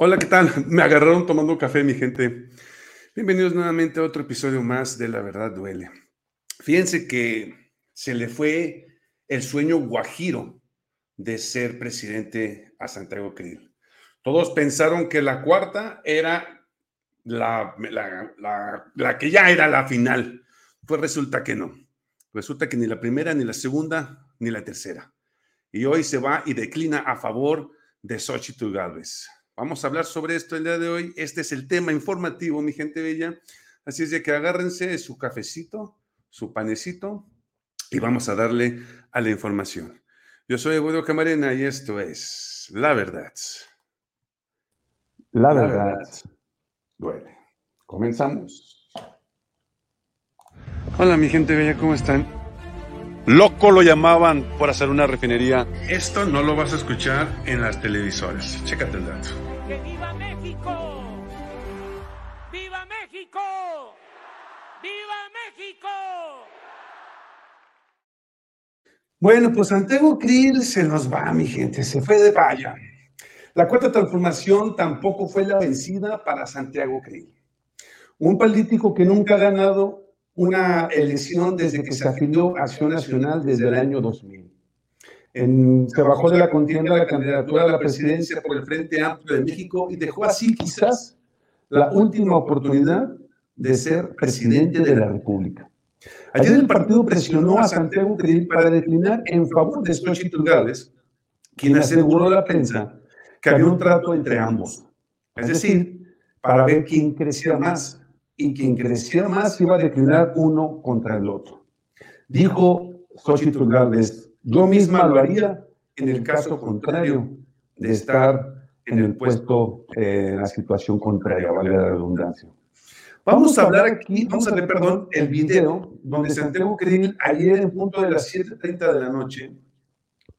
Hola, ¿qué tal? Me agarraron tomando café, mi gente. Bienvenidos nuevamente a otro episodio más de La Verdad Duele. Fíjense que se le fue el sueño guajiro de ser presidente a Santiago Krill. Todos pensaron que la cuarta era la, que ya era la final. Pues resulta que no. Resulta que ni la primera, ni la segunda, ni la tercera. Y hoy se va y declina a favor de Xochitl Gálvez. Vamos a hablar sobre esto el día de hoy. Este es el tema informativo, mi gente bella. Así es de que agárrense su cafecito, su panecito y vamos a darle a la información. Yo soy Eduardo Camarena y esto es La Verdad. La Verdad. Duele. Comenzamos. Hola, mi gente bella, ¿cómo están? Loco lo llamaban por hacer una refinería. Esto no lo vas a escuchar en las televisoras. Chécate el dato. ¡Que viva México! ¡Viva México! ¡Viva México! Bueno, pues Santiago Krill se nos va, mi gente, se fue de valla. La cuarta transformación tampoco fue la vencida para Santiago Krill. Un político que nunca ha ganado una elección desde que se afilió a Acción Nacional desde el año 2000. Se bajó de la contienda la candidatura a la presidencia por el Frente Amplio de México y dejó así quizás la última oportunidad de ser presidente de la República. Ayer el partido presionó a Santiago Krill para declinar en favor de Xochitl Gálvez, quien aseguró a la prensa que había un trato entre ambos. Es decir, para ver quién crecía más, y quien creciera más iba a declinar uno contra el otro. Dijo Xochitl Gálvez, yo misma lo haría en el caso contrario de estar en el puesto, eh, en la situación contraria, vale la redundancia. Vamos a hablar aquí, vamos a ver, perdón, el video donde Santiago Krill ayer en punto de las 7.30 de la noche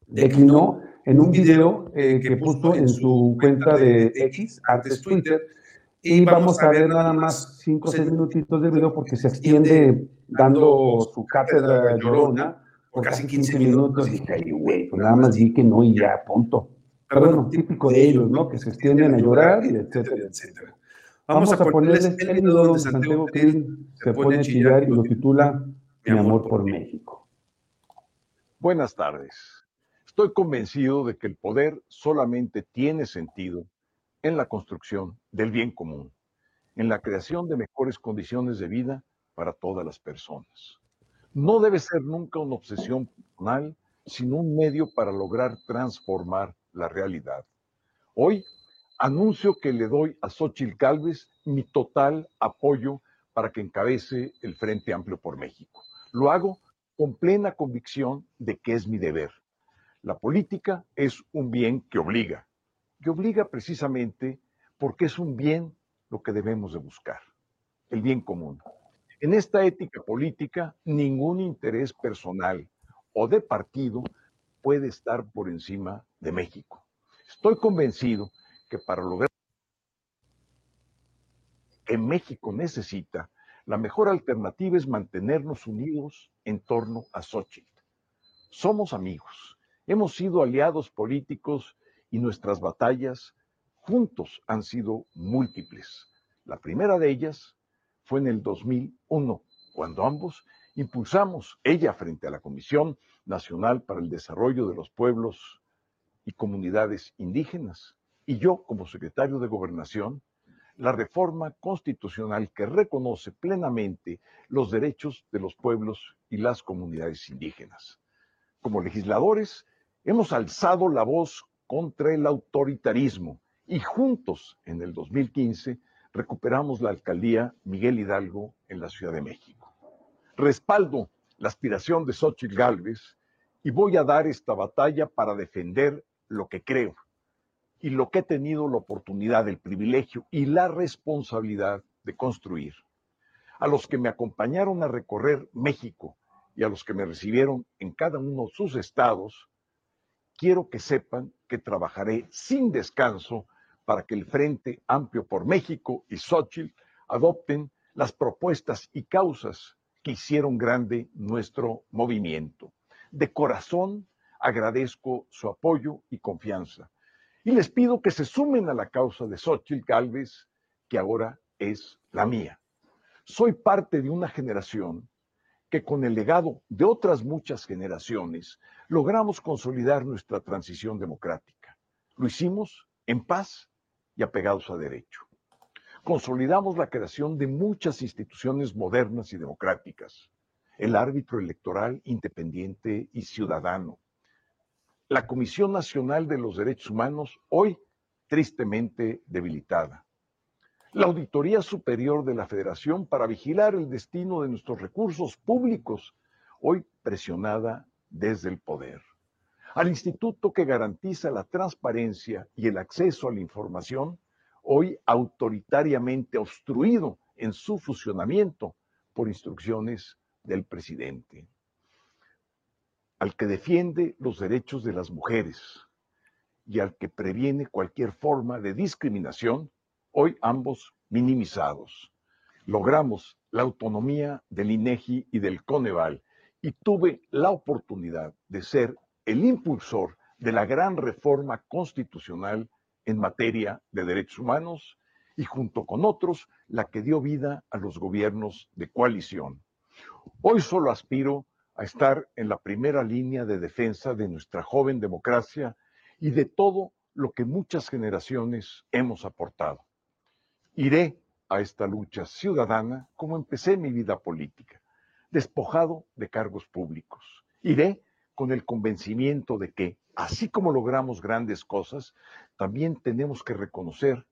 declinó en un video eh, que puso en su cuenta de X, antes Twitter, y vamos a ver nada más cinco o seis minutitos de video porque se extiende dando su cátedra llorona por casi 15 minutos. Y dije, ay, güey, pues nada más di que no y ya, punto. Pero bueno, típico de ellos, ¿no? Que se extienden a llorar y etcétera, etcétera. Vamos, a ponerles el video donde Santiago Krill se pone a chillar y lo titula Mi amor por México. Buenas tardes. Estoy convencido de que el poder solamente tiene sentido en la construcción del bien común, en la creación de mejores condiciones de vida para todas las personas. No debe ser nunca una obsesión personal, sino un medio para lograr transformar la realidad. Hoy anuncio que le doy a Xochitl Calves mi total apoyo para que encabece el Frente Amplio por México. Lo hago con plena convicción de que es mi deber. La política es un bien que obliga, que obliga precisamente porque es un bien lo que debemos de buscar, el bien común. En esta ética política, ningún interés personal o de partido puede estar por encima de México. Estoy convencido que para lograr que México necesita, la mejor alternativa es mantenernos unidos en torno a Xochitl. Somos amigos, hemos sido aliados políticos y nuestras batallas juntos han sido múltiples. La primera de ellas fue en el 2001, cuando ambos impulsamos, ella frente a la Comisión Nacional para el Desarrollo de los Pueblos y Comunidades Indígenas, y yo como secretario de Gobernación, la reforma constitucional que reconoce plenamente los derechos de los pueblos y las comunidades indígenas. Como legisladores, hemos alzado la voz contra el autoritarismo y juntos en el 2015 recuperamos la alcaldía Miguel Hidalgo en la Ciudad de México. Respaldo la aspiración de Xochitl Gálvez y voy a dar esta batalla para defender lo que creo y lo que he tenido la oportunidad, el privilegio y la responsabilidad de construir. A los que me acompañaron a recorrer México y a los que me recibieron en cada uno de sus estados, quiero que sepan que trabajaré sin descanso para que el Frente Amplio por México y Xochitl adopten las propuestas y causas que hicieron grande nuestro movimiento. De corazón agradezco su apoyo y confianza. Y les pido que se sumen a la causa de Xochitl Galvez, que ahora es la mía. Soy parte de una generación que con el legado de otras muchas generaciones logramos consolidar nuestra transición democrática. Lo hicimos en paz y apegados a derecho. Consolidamos la creación de muchas instituciones modernas y democráticas. El árbitro electoral independiente y ciudadano. La Comisión Nacional de los Derechos Humanos, hoy tristemente debilitada la Auditoría Superior de la Federación para vigilar el destino de nuestros recursos públicos, hoy presionada desde el poder. Al instituto que garantiza la transparencia y el acceso a la información, hoy autoritariamente obstruido en su funcionamiento por instrucciones del presidente. Al que defiende los derechos de las mujeres y al que previene cualquier forma de discriminación hoy ambos minimizados. Logramos la autonomía del INEGI y del Coneval y tuve la oportunidad de ser el impulsor de la gran reforma constitucional en materia de derechos humanos y junto con otros la que dio vida a los gobiernos de coalición. Hoy solo aspiro a estar en la primera línea de defensa de nuestra joven democracia y de todo lo que muchas generaciones hemos aportado. Iré a esta lucha ciudadana como empecé mi vida política, despojado de cargos públicos. Iré con el convencimiento de que, así como logramos grandes cosas, también tenemos que reconocer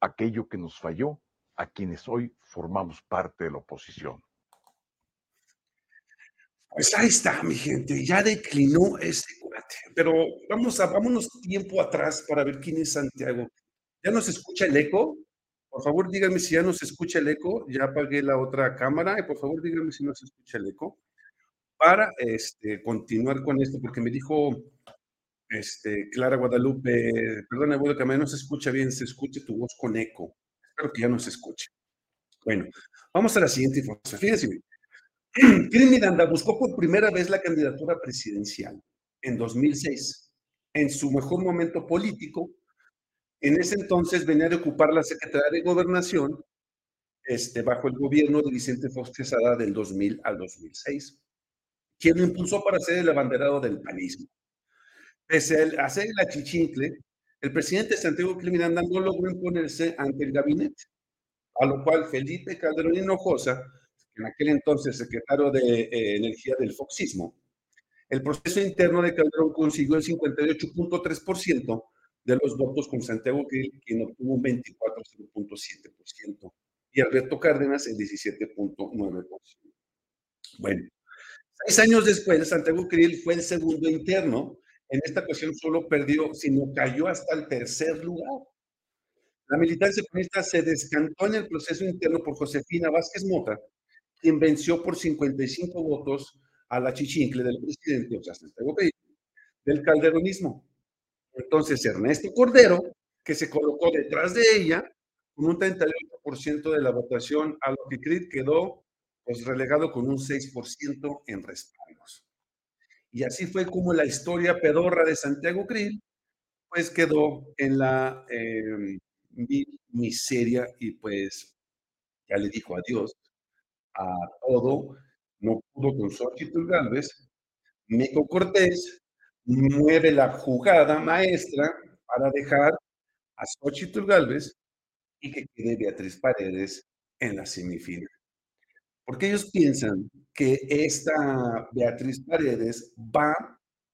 aquello que nos falló a quienes hoy formamos parte de la oposición. Pues ahí está, mi gente, ya declinó este cuate. Pero vamos a, vámonos tiempo atrás para ver quién es Santiago. ¿Ya nos escucha el eco? Por favor, díganme si ya no se escucha el eco. Ya apagué la otra cámara y por favor, díganme si no se escucha el eco. Para este, continuar con esto, porque me dijo este, Clara Guadalupe, perdón, abuelo, que a mí no se escucha bien, se escuche tu voz con eco. Espero que ya no se escuche. Bueno, vamos a la siguiente información. Fíjense. Kirin Miranda buscó por primera vez la candidatura presidencial en 2006. En su mejor momento político, en ese entonces venía de ocupar la Secretaría de Gobernación este, bajo el gobierno de Vicente Fox Quesada del 2000 al 2006, quien lo impulsó para ser el abanderado del panismo. Pese a hacer la chichincle, el presidente Santiago Criminanda no logró imponerse ante el gabinete, a lo cual Felipe Calderón Hinojosa, en aquel entonces secretario de eh, Energía del Foxismo, el proceso interno de Calderón consiguió el 58.3%, de los votos con Santiago Krill, quien obtuvo un 24.7%, y Alberto Cárdenas el 17.9%. Bueno, seis años después, Santiago Krill fue el segundo interno. En esta ocasión solo perdió, sino cayó hasta el tercer lugar. La militancia comunista se descantó en el proceso interno por Josefina Vázquez Mota, quien venció por 55 votos a la chichincle del presidente, o sea, Santiago Krill, del calderonismo. Entonces, Ernesto Cordero, que se colocó detrás de ella, con un 38% de la votación, a lo que Creed quedó pues, relegado con un 6% en respaldos. Y así fue como la historia pedorra de Santiago Creed, pues quedó en la em, miseria y pues ya le dijo adiós a todo, no pudo con Xochitl Galvez, Meco Cortés, mueve la jugada maestra para dejar a Xochitl Galvez y que quede Beatriz Paredes en la semifinal. Porque ellos piensan que esta Beatriz Paredes va.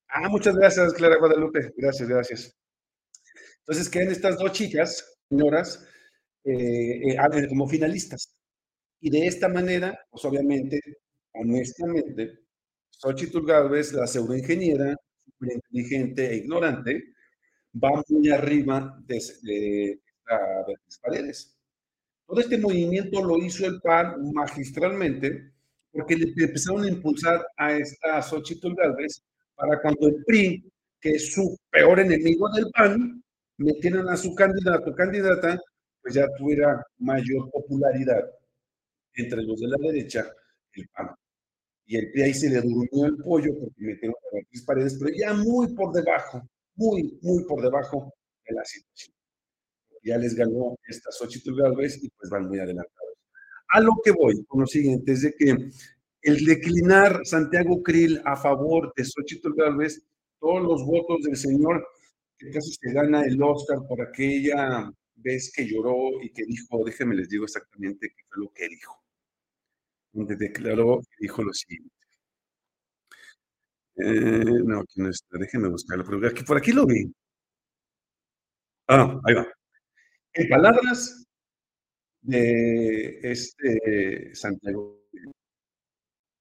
Ah, muchas gracias, Clara Guadalupe. Gracias, gracias. Entonces quedan estas dos chicas, señoras, eh, eh, como finalistas. Y de esta manera, pues obviamente, honestamente, Xochitl Galvez, la pseudoingeniera, inteligente e ignorante, va muy arriba de, de, Paredes. Todo este movimiento lo hizo el PAN magistralmente porque le empezaron a impulsar a esta Xochitl Galvez para cuando el PRI, que es su peor enemigo del PAN, metieran a su candidato o candidata, pues ya tuviera mayor popularidad entre los de la derecha, el PAN y el PRI ahí se le durmió el pollo porque metieron a Beatriz Paredes, pero ya muy por debajo, muy, muy por debajo de situación. Ya les ganó esta Xochitl Galvez y pues van muy adelantados. A lo que voy con lo siguiente es de que el declinar Santiago Krill a favor de Xochitl Galvez, todos los votos del señor que casi se gana el Oscar por aquella vez que lloró y que dijo, déjenme les digo exactamente qué fue lo que dijo. Donde declaró y dijo lo siguiente. Eh, no, aquí no está, déjenme buscarlo, pero aquí, por aquí lo vi. Ah, ahí va. Palabras de este Santiago,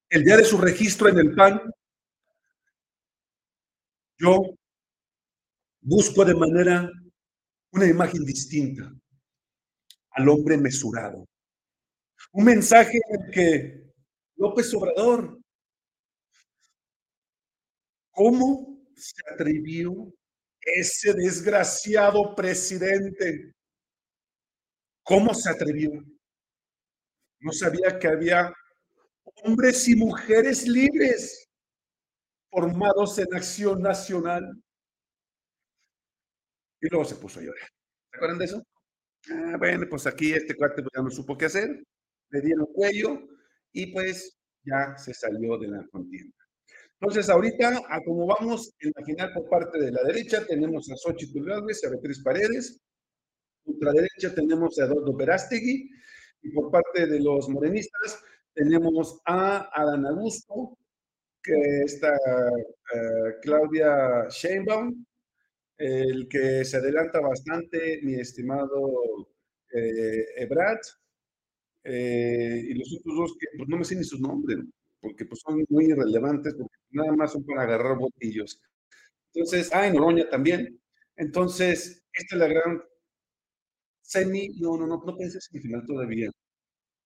el día de su registro en el PAN, yo busco de manera una imagen distinta al hombre mesurado. Un mensaje en el que López Obrador, ¿cómo se atrevió ese desgraciado presidente? ¿Cómo se atrevió? No sabía que había hombres y mujeres libres formados en acción nacional. Y luego se puso a llorar. ¿Se acuerdan de eso? Ah, bueno, pues aquí este cuate pues, ya no supo qué hacer, le dieron cuello y pues ya se salió de la contienda. Entonces, ahorita, a como vamos en la final por parte de la derecha, tenemos a Xochitl Galvez, a Beatriz Paredes, derecha tenemos a Eduardo Verástegui, y por parte de los morenistas tenemos a Adán Augusto, que está uh, Claudia Sheinbaum, el que se adelanta bastante, mi estimado eh, Ebrad, eh, y los otros dos que pues, no me sé ni sus nombres, porque pues, son muy irrelevantes, porque nada más son para agarrar botillos. Entonces, ah, y Noroña también. Entonces, esta es la gran semi, no, no, no, no pensé semifinal todavía.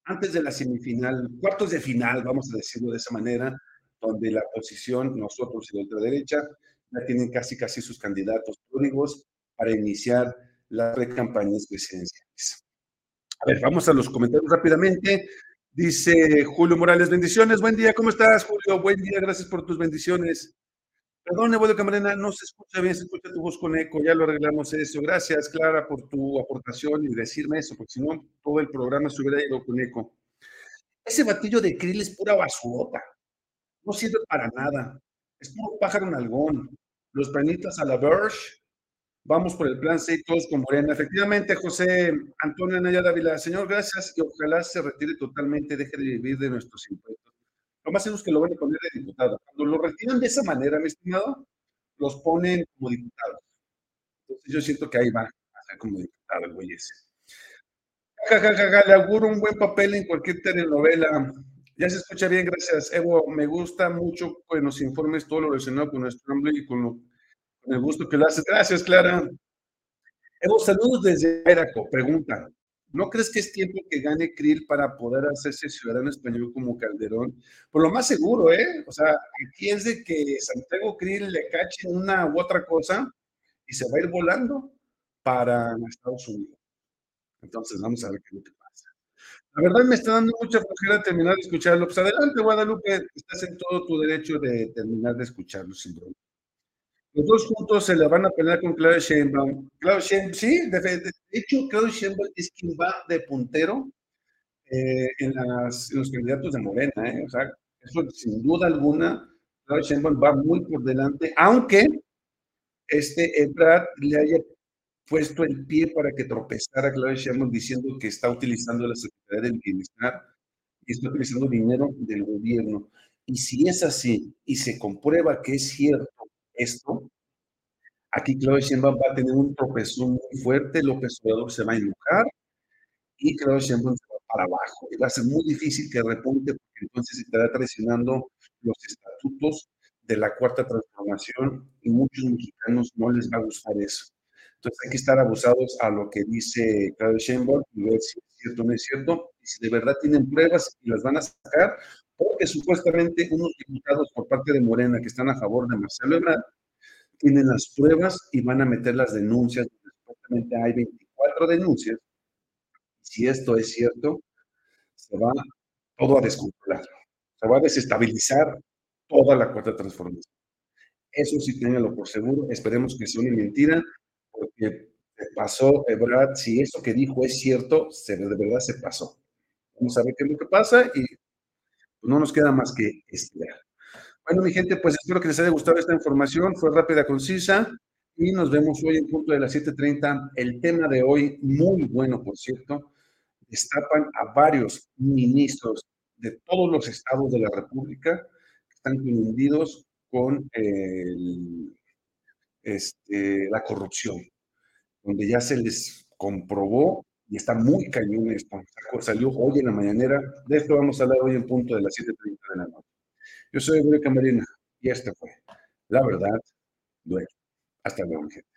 Antes de la semifinal, cuartos de final, vamos a decirlo de esa manera, donde la oposición, nosotros y la ultraderecha, ya tienen casi casi sus candidatos públicos para iniciar las campañas presidenciales. A ver, vamos a los comentarios rápidamente. Dice Julio Morales, bendiciones, buen día, ¿cómo estás, Julio? Buen día, gracias por tus bendiciones. Perdón, Evodio Camarena, no se escucha bien, se escucha tu voz con eco, ya lo arreglamos eso. Gracias, Clara, por tu aportación y decirme eso, porque si no, todo el programa se hubiera ido con eco. Ese batillo de krill es pura basurota, no sirve para nada, es puro pájaro nalgón. Los panitas a la Verge, vamos por el plan 6, todos con Morena. Efectivamente, José Antonio Naya Dávila, señor, gracias y ojalá se retire totalmente, deje de vivir de nuestros impuestos. Más seguro es que lo van a poner de diputado. Cuando lo retiran de esa manera, mi estimado, los ponen como diputados. Entonces yo siento que ahí va a ser como diputado el güey ese. Le auguro un buen papel en cualquier telenovela. Ya se escucha bien, gracias. Evo, me gusta mucho que nos informes todo lo relacionado con nuestro hombre y con, el gusto que lo haces. Gracias, Clara. Evo, saludos desde Eraco. Pregunta, ¿No crees que es tiempo que gane Krill para poder hacerse ciudadano español como Calderón? Por lo más seguro, ¿eh? O sea, aquí es que Santiago Krill le cache una u otra cosa y se va a ir volando para Estados Unidos. Entonces, vamos a ver qué es lo que pasa. La verdad me está dando mucha flojera terminar de escucharlo. Pues adelante, Guadalupe, estás en todo tu derecho de terminar de escucharlo sin problema. Los dos juntos se la van a pelear con Claudia Sheinbaum. Claudia Sheinbaum, sí, de, hecho, Claudia Sheinbaum es quien va de puntero eh, en, los candidatos de Morena, ¿eh? O sea, eso sin duda alguna, Claudia Sheinbaum va muy por delante, aunque este Ebrard le haya puesto el pie para que tropezara Claudia Sheinbaum diciendo que está utilizando la Secretaría del Bienestar y está utilizando dinero del gobierno. Y si es así y se comprueba que es cierto esto, aquí Claudia Sheinbaum va a tener un tropezón muy fuerte, López Obrador se va a enojar y Claudia Sheinbaum se va para abajo. Y va a ser muy difícil que repunte porque entonces estará traicionando los estatutos de la cuarta transformación y muchos mexicanos no les va a gustar eso. Entonces hay que estar abusados a lo que dice Claudia Sheinbaum y ver si es cierto o no es cierto y si de verdad tienen pruebas y las van a sacar porque supuestamente unos diputados por parte de Morena que están a favor de Marcelo Ebrard tienen las pruebas y van a meter las denuncias. Supuestamente hay 24 denuncias. Si esto es cierto, se va todo a descontrolar. Se va a desestabilizar toda la cuarta transformación. Eso sí, ténganlo por seguro. Esperemos que sea una mentira, porque pasó, Ebrard, si eso que dijo es cierto, se, de verdad se pasó. Vamos a ver qué es lo que pasa y no nos queda más que esperar. Bueno, mi gente, pues espero que les haya gustado esta información. Fue rápida, concisa. Y nos vemos hoy en punto de las 7:30. El tema de hoy, muy bueno, por cierto, destapan a varios ministros de todos los estados de la República que están confundidos con este, la corrupción, donde ya se les comprobó y está muy cañón esto. Salió hoy en la mañanera. De esto vamos a hablar hoy en punto de las 7:30 de la noche. Yo soy Ebreo Camarena y este fue La Verdad Duele. Hasta luego, gente.